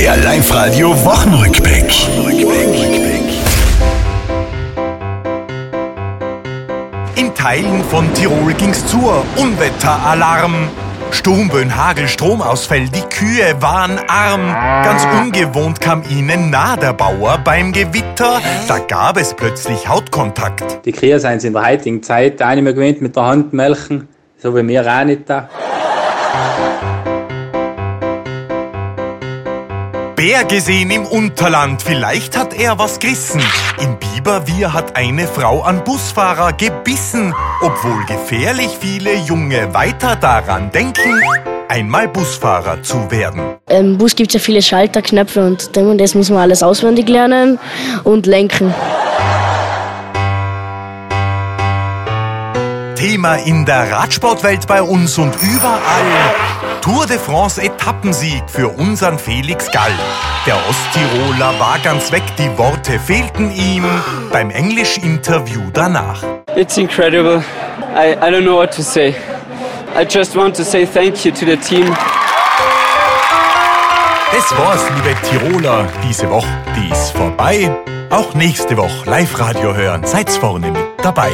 Der Live-Radio Wochenrückblick. In Teilen von Tirol ging's zur Unwetteralarm. Sturmböen, Hagel, Stromausfall, die Kühe waren arm. Ganz ungewohnt kam ihnen nah der Bauer beim Gewitter. Da gab es plötzlich Hautkontakt. Die Kühe sind in der heutigen Zeit auch nicht mehr gewöhnt mit der Hand melken, so wie wir auch nicht da. Bär gesehen im Unterland, vielleicht hat er was gerissen. In Biberwier hat eine Frau an Busfahrer gebissen. Obwohl gefährlich viele Junge weiter daran denken, einmal Busfahrer zu werden. Im Bus gibt es ja viele Schalter, Knöpfe und dem und das muss man alles auswendig lernen und lenken. Thema in der Radsportwelt bei uns und überall. Tour de France Etappensieg für unseren Felix Gall. Der Osttiroler war ganz weg, die Worte fehlten ihm beim Englisch-Interview danach. It's incredible. I, I don't know what to say. I just want to say thank you to the team. Das war's, liebe Tiroler, diese Woche, die ist vorbei. Auch nächste Woche Live-Radio hören, seid's vorne mit dabei.